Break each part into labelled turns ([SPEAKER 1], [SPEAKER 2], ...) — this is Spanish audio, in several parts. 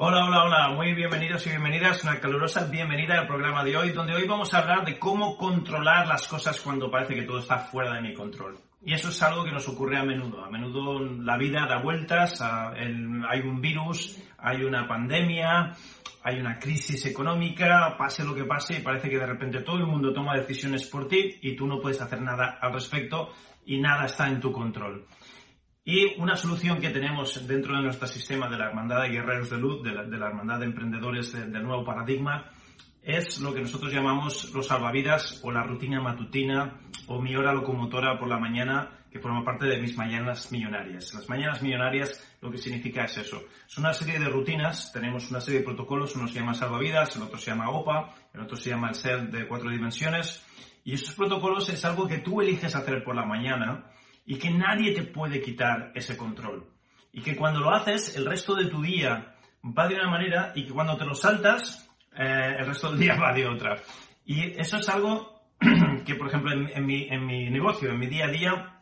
[SPEAKER 1] Hola, hola, hola, muy bienvenidos y bienvenidas, una calurosa bienvenida al programa de hoy, donde hoy vamos a hablar de cómo controlar las cosas cuando parece que todo está fuera de mi control. Y eso es algo que nos ocurre a menudo. A menudo la vida da vueltas, hay un virus, hay una pandemia, hay una crisis económica, pase lo que pase, y parece que de repente todo el mundo toma decisiones por ti y tú no puedes hacer nada al respecto y nada está en tu control. Y una solución que tenemos dentro de nuestro sistema de la Hermandad de Guerreros de Luz, de la, Hermandad de Emprendedores del Nuevo Paradigma, es lo que nosotros llamamos los salvavidas o la rutina matutina o mi hora locomotora por la mañana que forma parte de mis mañanas millonarias. Las mañanas millonarias lo que significa es eso. Es una serie de rutinas, tenemos una serie de protocolos, uno se llama salvavidas, el otro se llama OPA, el otro se llama el ser de cuatro dimensiones. Y esos protocolos es algo que tú eliges hacer por la mañana y que nadie te puede quitar ese control. Y que cuando lo haces, el resto de tu día va de una manera y que cuando te lo saltas, eh, el resto del día va de otra. Y eso es algo que, por ejemplo, en, mi, en mi negocio, en mi día a día,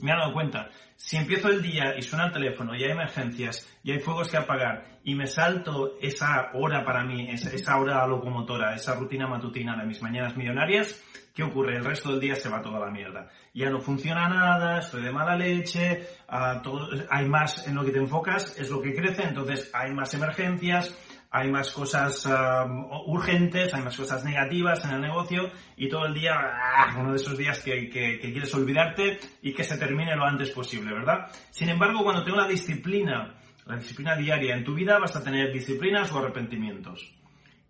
[SPEAKER 1] me he dado cuenta. Si empiezo el día y suena el teléfono y hay emergencias y hay fuegos que apagar y me salto esa hora para mí, esa, hora locomotora, esa rutina matutina de mis mañanas millonarias, ¿qué ocurre? El resto del día se va toda la mierda. Ya no funciona nada, estoy de mala leche, ah, hay más en lo que te enfocas, es lo que crece, entonces hay más emergencias, hay más cosas ah, urgentes, hay más cosas negativas en el negocio y todo el día, ah, uno de esos días que, que, quieres olvidarte y que se termine lo antes posible, ¿verdad? Sin embargo, cuando tengo la disciplina, la disciplina diaria en tu vida, vas a tener disciplinas o arrepentimientos.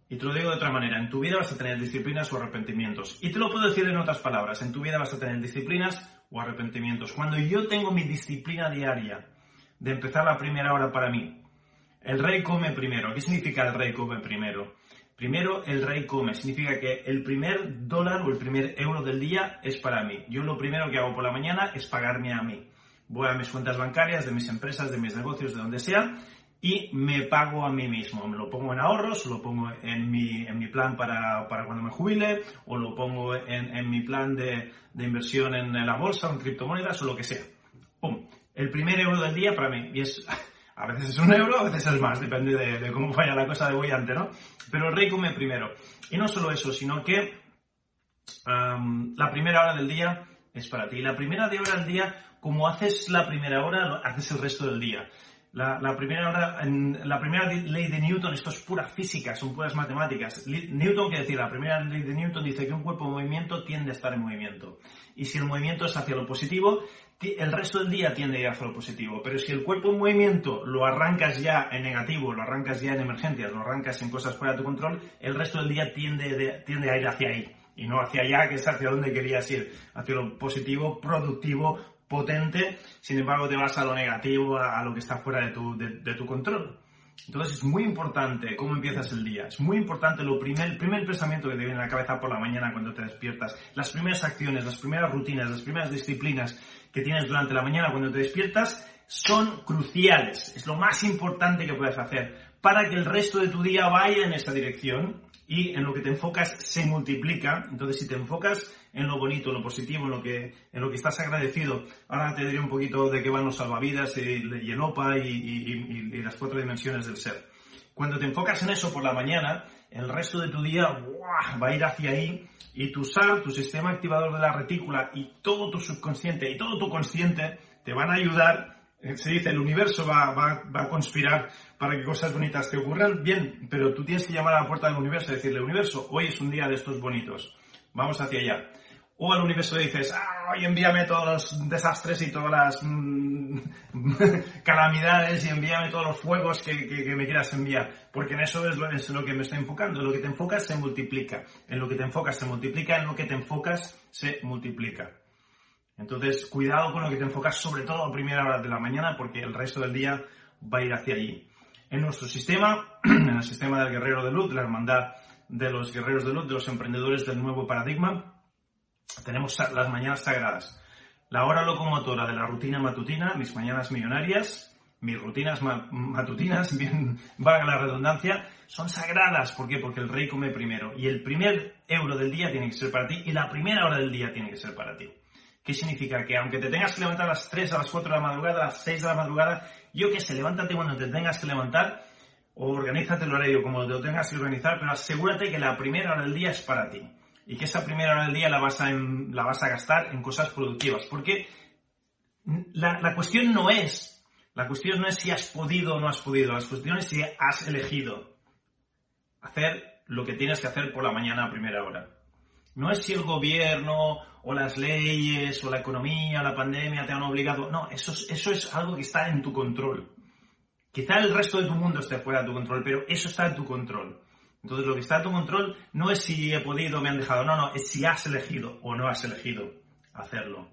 [SPEAKER 1] Y te lo digo de otra manera, en tu vida vas a tener disciplinas o arrepentimientos. Y te lo puedo decir en otras palabras, en tu vida vas a tener disciplinas o arrepentimientos. Cuando yo tengo mi disciplina diaria de empezar la primera hora para mí, el rey come primero. ¿Qué significa el rey come primero? Primero el rey come, significa que el primer dólar o el primer euro del día es para mí. Yo lo primero que hago por la mañana es pagarme a mí. Voy a mis cuentas bancarias, de mis empresas, de mis negocios, de donde sea, y me pago a mí mismo. Me lo pongo en ahorros, lo pongo en mi, en mi plan para, para cuando me jubile, o lo pongo en, en mi plan de, de, inversión en la bolsa en criptomonedas o lo que sea. ¡Pum! El primer euro del día para mí. Es, a veces es un euro, a veces es más, depende de, cómo vaya la cosa de bollante, ¿no? Pero el rey come primero. Y no solo eso, sino que la primera hora del día es para ti. La primera de hora del día, como haces la primera hora, haces el resto del día. La, primera, la primera ley de Newton, esto es pura física, son puras matemáticas. Newton, quiere decir, la primera ley de Newton dice que un cuerpo en movimiento tiende a estar en movimiento. Y si el movimiento es hacia lo positivo, el resto del día tiende a ir hacia lo positivo. Pero si el cuerpo en movimiento lo arrancas ya en negativo, lo arrancas ya en emergencias, lo arrancas en cosas fuera de tu control, el resto del día tiende, tiende a ir hacia ahí. Y no hacia allá, que es hacia donde querías ir. Hacia lo positivo, productivo, potente, sin embargo te vas a lo negativo, a, lo que está fuera de tu, de, tu control. Entonces es muy importante cómo empiezas el día. Es muy importante lo primer, el primer pensamiento que te viene a la cabeza por la mañana cuando te despiertas. Las primeras acciones, las primeras rutinas, las primeras disciplinas que tienes durante la mañana cuando te despiertas son cruciales. Es lo más importante que puedes hacer para que el resto de tu día vaya en esa dirección y en lo que te enfocas se multiplica. Entonces, si te enfocas en lo bonito, en lo positivo, en lo que, en lo que estás agradecido, ahora te diré un poquito de qué van los salvavidas y, el OPA y, las cuatro dimensiones del ser. Cuando te enfocas en eso por la mañana, el resto de tu día va a ir hacia ahí y tu SAR, tu sistema activador de la retícula y todo tu subconsciente y todo tu consciente te van a ayudar. Eh, se dice, el universo va, va, va a conspirar para que cosas bonitas te ocurran. Bien, pero tú tienes que llamar a la puerta del universo y decirle, universo, hoy es un día de estos bonitos. Vamos hacia allá. O al universo dices, ah, hoy envíame todos los desastres y todas las mm, calamidades y envíame todos los fuegos que, me quieras enviar. Porque en eso es lo, es lo, que me estoy enfocando. En lo que te enfocas se multiplica. En lo que te enfocas se multiplica. En lo que te enfocas se multiplica. Entonces, cuidado con lo que te enfocas, sobre todo a primera hora de la mañana, porque el resto del día va a ir hacia allí. En nuestro sistema, en el sistema del guerrero de luz, la hermandad de los guerreros de luz, de los emprendedores del nuevo paradigma, tenemos las mañanas sagradas. La hora locomotora de la rutina matutina, mis mañanas millonarias, mis rutinas matutinas, bien valga la redundancia, son sagradas. ¿Por qué? Porque el rey come primero. Y el primer euro del día tiene que ser para ti y la primera hora del día tiene que ser para ti. ¿Qué significa? Que aunque te tengas que levantar a las 3, a las 4 de la madrugada, a las 6 de la madrugada, yo que sé, levántate cuando te tengas que levantar o organízate el horario como te lo tengas que organizar, pero asegúrate que la primera hora del día es para ti y que esa primera hora del día la vas a, la vas a gastar en cosas productivas. Porque la, la, cuestión no es, la cuestión no es si has podido o no has podido, la cuestión es si has elegido hacer lo que tienes que hacer por la mañana a primera hora. No es si el gobierno o las leyes o la economía, la pandemia te han obligado. No, eso es, eso es algo que está en tu control. Quizá el resto de tu mundo esté fuera de tu control, pero eso está en tu control. Entonces lo que está en tu control no es si he podido o me han dejado, no, no, es si has elegido o no has elegido hacerlo.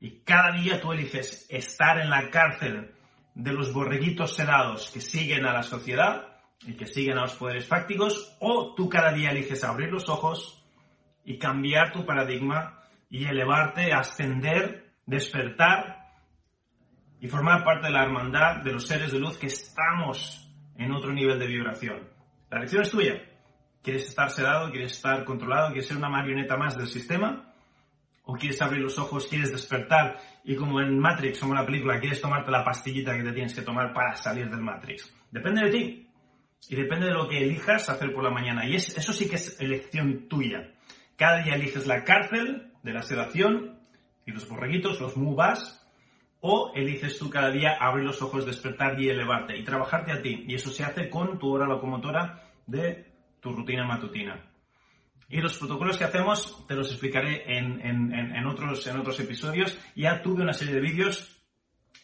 [SPEAKER 1] Y cada día tú eliges estar en la cárcel de los borreguitos sedados que siguen a la sociedad y que siguen a los poderes fácticos, o tú cada día eliges abrir los ojos y cambiar tu paradigma y elevarte, ascender, despertar y formar parte de la hermandad de los seres de luz que estamos en otro nivel de vibración. La elección es tuya. ¿Quieres estar sedado? ¿Quieres estar controlado? ¿Quieres ser una marioneta más del sistema? ¿O quieres abrir los ojos? ¿Quieres despertar? Y como en Matrix, como en la película, ¿quieres tomarte la pastillita que te tienes que tomar para salir del Matrix? Depende de ti. Y depende de lo que elijas hacer por la mañana. Y eso sí que es elección tuya. Cada día eliges la cárcel de la sedación y los borreguitos, los mubas, o eliges tú cada día abrir los ojos, despertar y elevarte y trabajarte a ti. Y eso se hace con tu hora locomotora de tu rutina matutina. Y los protocolos que hacemos te los explicaré en, otros, en otros episodios. Ya tuve una serie de vídeos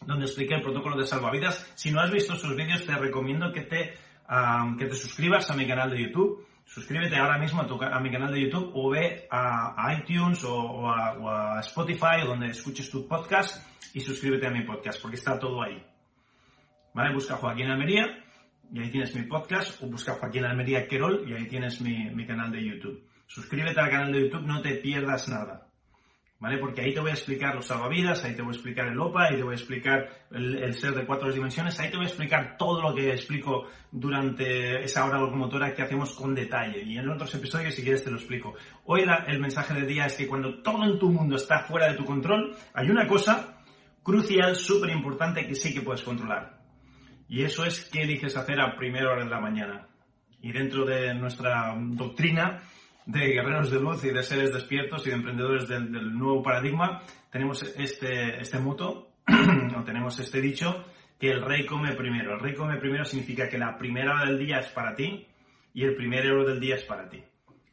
[SPEAKER 1] donde expliqué el protocolo de salvavidas. Si no has visto esos vídeos, te recomiendo que te, que te suscribas a mi canal de YouTube. Suscríbete ahora mismo a, mi canal de YouTube o ve a, iTunes o, a, o a Spotify, donde escuches tu podcast y suscríbete a mi podcast, porque está todo ahí. ¿Vale? Busca Joaquín Almería y ahí tienes mi podcast, o busca Joaquín Almería Querol y ahí tienes mi, mi canal de YouTube. Suscríbete al canal de YouTube, no te pierdas nada. ¿Vale? Porque ahí te voy a explicar los salvavidas, ahí te voy a explicar el OPA, ahí te voy a explicar el, ser de cuatro dimensiones, ahí te voy a explicar todo lo que explico durante esa hora locomotora que hacemos con detalle. Y en otros episodios, si quieres, te lo explico. Hoy el mensaje del día es que cuando todo en tu mundo está fuera de tu control, hay una cosa crucial, súper importante que sí que puedes controlar. Y eso es qué eliges hacer a primera hora de la mañana. Y dentro de nuestra doctrina de guerreros de luz y de seres despiertos y de emprendedores del, nuevo paradigma, tenemos este, este o tenemos este dicho, que el rey come primero. El rey come primero significa que la primera hora del día es para ti y el primer euro del día es para ti.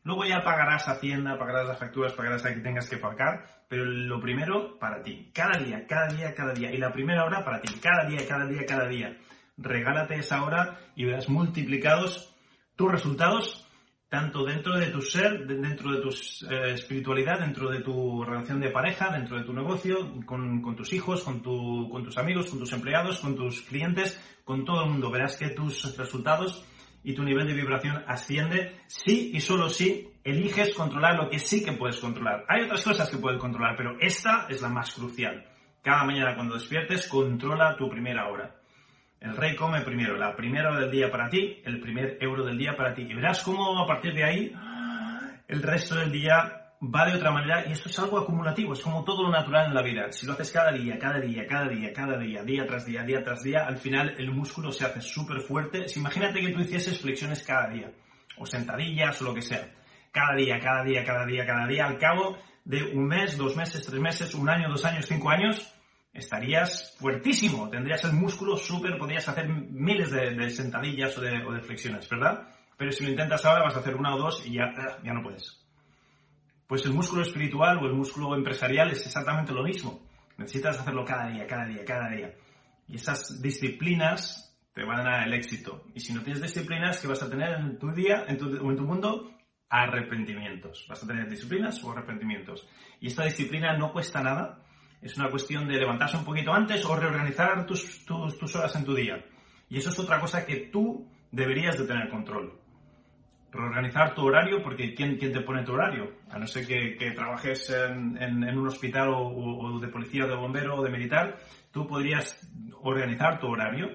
[SPEAKER 1] Luego ya pagarás Hacienda, pagarás las facturas, pagarás a que tengas que pagar, pero lo primero para ti. Cada día, cada día, cada día. Y la primera hora para ti. Cada día, cada día, cada día. Regálate esa hora y verás multiplicados tus resultados, tanto dentro de tu ser, dentro de tu eh, espiritualidad, dentro de tu relación de pareja, dentro de tu negocio, con, tus hijos, con, con tus amigos, con tus empleados, con tus clientes, con todo el mundo. Verás que tus resultados y tu nivel de vibración asciende si y solo si eliges controlar lo que sí que puedes controlar. Hay otras cosas que puedes controlar, pero esta es la más crucial. Cada mañana cuando despiertes, controla tu primera hora. El rey come primero, la primera hora del día para ti, el primer euro del día para ti. Y verás cómo a partir de ahí el resto del día va de otra manera y esto es algo acumulativo, es como todo lo natural en la vida. Si lo haces cada día, cada día, cada día, cada día, día tras día, día tras día, al final el músculo se hace súper fuerte. imagínate que tú hicieses flexiones cada día, o sentadillas, o lo que sea. Cada día, cada día, cada día, cada día, al cabo de un mes, dos meses, tres meses, un año, dos años, cinco años, estarías fuertísimo, tendrías el músculo súper, podrías hacer miles de, sentadillas o de, flexiones, ¿verdad? Pero si lo intentas ahora vas a hacer una o dos y ya, ya no puedes. Pues el músculo espiritual o el músculo empresarial es exactamente lo mismo. Necesitas hacerlo cada día, cada día, cada día. Y esas disciplinas te van a dar el éxito. Y si no tienes disciplinas, ¿qué vas a tener en tu día en tu, en tu mundo? Arrepentimientos. Vas a tener disciplinas o arrepentimientos. Y esta disciplina no cuesta nada. Es una cuestión de levantarse un poquito antes o reorganizar tus, horas en tu día. Y eso es otra cosa que tú deberías de tener control reorganizar tu horario, porque ¿quién, te pone tu horario? A no ser que, que trabajes en, en, un hospital o, de policía, o de bombero o de militar, tú podrías organizar tu horario.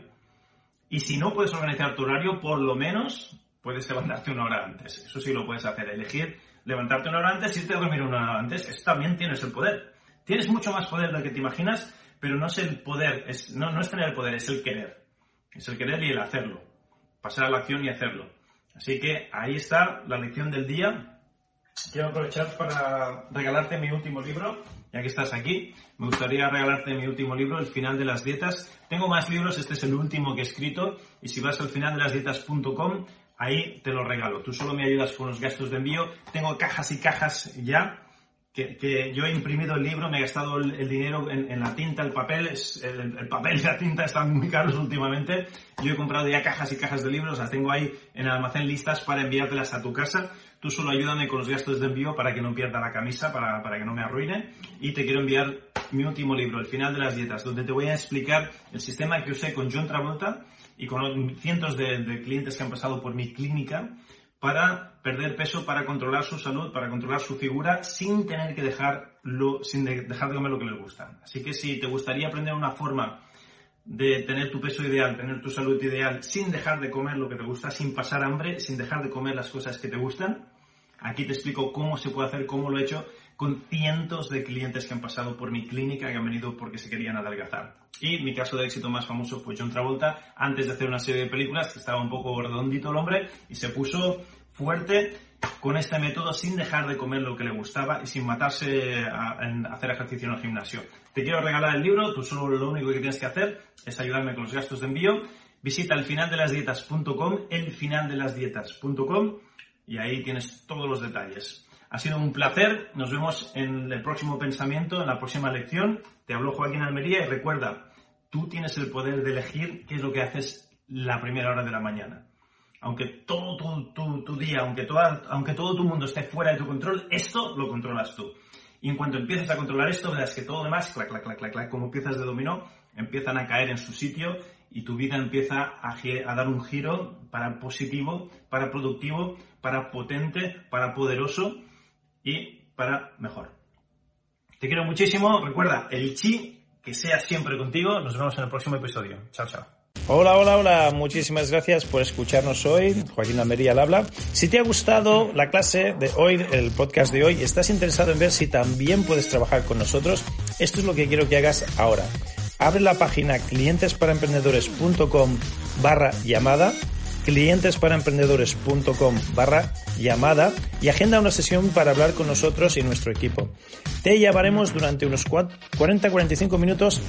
[SPEAKER 1] Y si no puedes organizar tu horario, por lo menos puedes levantarte una hora antes. Eso sí lo puedes hacer, elegir levantarte una hora antes y irte a dormir una hora antes. Eso también tienes el poder. Tienes mucho más poder del que te imaginas, pero no es el poder, es, no, no es tener el poder, es el querer. Es el querer y el hacerlo. Pasar a la acción y hacerlo. Así que ahí está la lección del día. Quiero aprovechar para regalarte mi último libro, ya que estás aquí. Me gustaría regalarte mi último libro, El final de las dietas. Tengo más libros, este es el último que he escrito, y si vas al final de las dietas.com, ahí te lo regalo. Tú solo me ayudas con los gastos de envío. Tengo cajas y cajas ya que, yo he imprimido el libro, me he gastado el, dinero en, la tinta, el papel, el, papel y la tinta están muy caros últimamente. Yo he comprado ya cajas y cajas de libros, las tengo ahí en el almacén listas para enviártelas a tu casa. Tú solo ayúdame con los gastos de envío para que no pierda la camisa, para, para que no me arruine. Y te quiero enviar mi último libro, El final de las dietas, donde te voy a explicar el sistema que usé con John Travolta y con cientos de, de clientes que han pasado por mi clínica para perder peso, para controlar su salud, para controlar su figura, sin tener que dejarlo, sin dejar de comer lo que les gusta. Así que si te gustaría aprender una forma de tener tu peso ideal, tener tu salud ideal, sin dejar de comer lo que te gusta, sin pasar hambre, sin dejar de comer las cosas que te gustan, aquí te explico cómo se puede hacer, cómo lo he hecho con cientos de clientes que han pasado por mi clínica, que han venido porque se querían adelgazar. Y mi caso de éxito más famoso fue John Travolta, antes de hacer una serie de películas, que estaba un poco redondito el hombre, y se puso fuerte con este método sin dejar de comer lo que le gustaba y sin matarse en hacer ejercicio en el gimnasio. Te quiero regalar el libro, tú solo lo único que tienes que hacer es ayudarme con los gastos de envío. Visita elfinaldelasdietas.com, elfinaldelasdietas.com y ahí tienes todos los detalles. Ha sido un placer, nos vemos en el próximo pensamiento, en la próxima lección. Te habló Joaquín Almería y recuerda, tú tienes el poder de elegir qué es lo que haces la primera hora de la mañana aunque todo tu, día, aunque, aunque todo tu mundo esté fuera de tu control, esto lo controlas tú. Y en cuanto empieces a controlar esto, verás que todo lo demás, clac, clac, clac, clac, clac, como piezas de dominó, empiezan a caer en su sitio y tu vida empieza a, a dar un giro para positivo, para productivo, para potente, para poderoso y para mejor. Te quiero muchísimo. Recuerda, el chi, que sea siempre contigo. Nos vemos en el próximo episodio. Chao, chao. Hola, hola, hola. Muchísimas gracias por escucharnos hoy. Joaquín Almería al habla. Si te ha gustado la clase de hoy, el podcast de hoy, estás interesado en ver si también puedes trabajar con nosotros, esto es lo que quiero que hagas ahora. Abre la página clientesparaemprendedores.com barra llamada clientesparaemprendedores.com barra llamada y agenda una sesión para hablar con nosotros y nuestro equipo. Te llamaremos durante unos 40-45 minutos.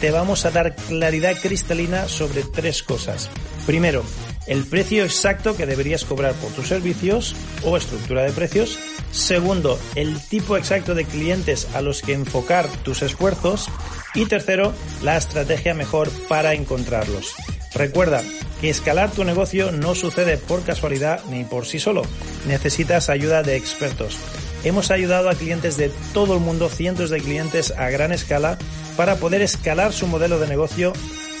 [SPEAKER 1] Te vamos a dar claridad cristalina sobre tres cosas. Primero, el precio exacto que deberías cobrar por tus servicios o estructura de precios. Segundo, el tipo exacto de clientes a los que enfocar tus esfuerzos. Y tercero, la estrategia mejor para encontrarlos. Recuerda que escalar tu negocio no sucede por casualidad ni por sí solo. Necesitas ayuda de expertos. Hemos ayudado a clientes de todo el mundo, cientos de clientes a gran escala, para poder escalar su modelo de negocio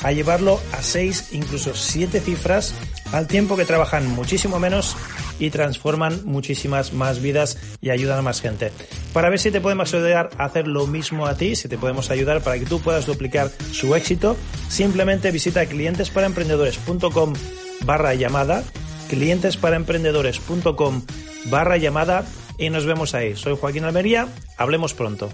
[SPEAKER 1] a llevarlo a seis, incluso siete cifras, al tiempo que trabajan muchísimo menos y transforman muchísimas más vidas y ayudan a más gente. Para ver si te podemos ayudar a hacer lo mismo a ti, si te podemos ayudar para que tú puedas duplicar su éxito, simplemente visita clientesparaemprendedores.com barra llamada, clientesparaemprendedores.com barra llamada y nos vemos ahí. Soy Joaquín Almería, hablemos pronto.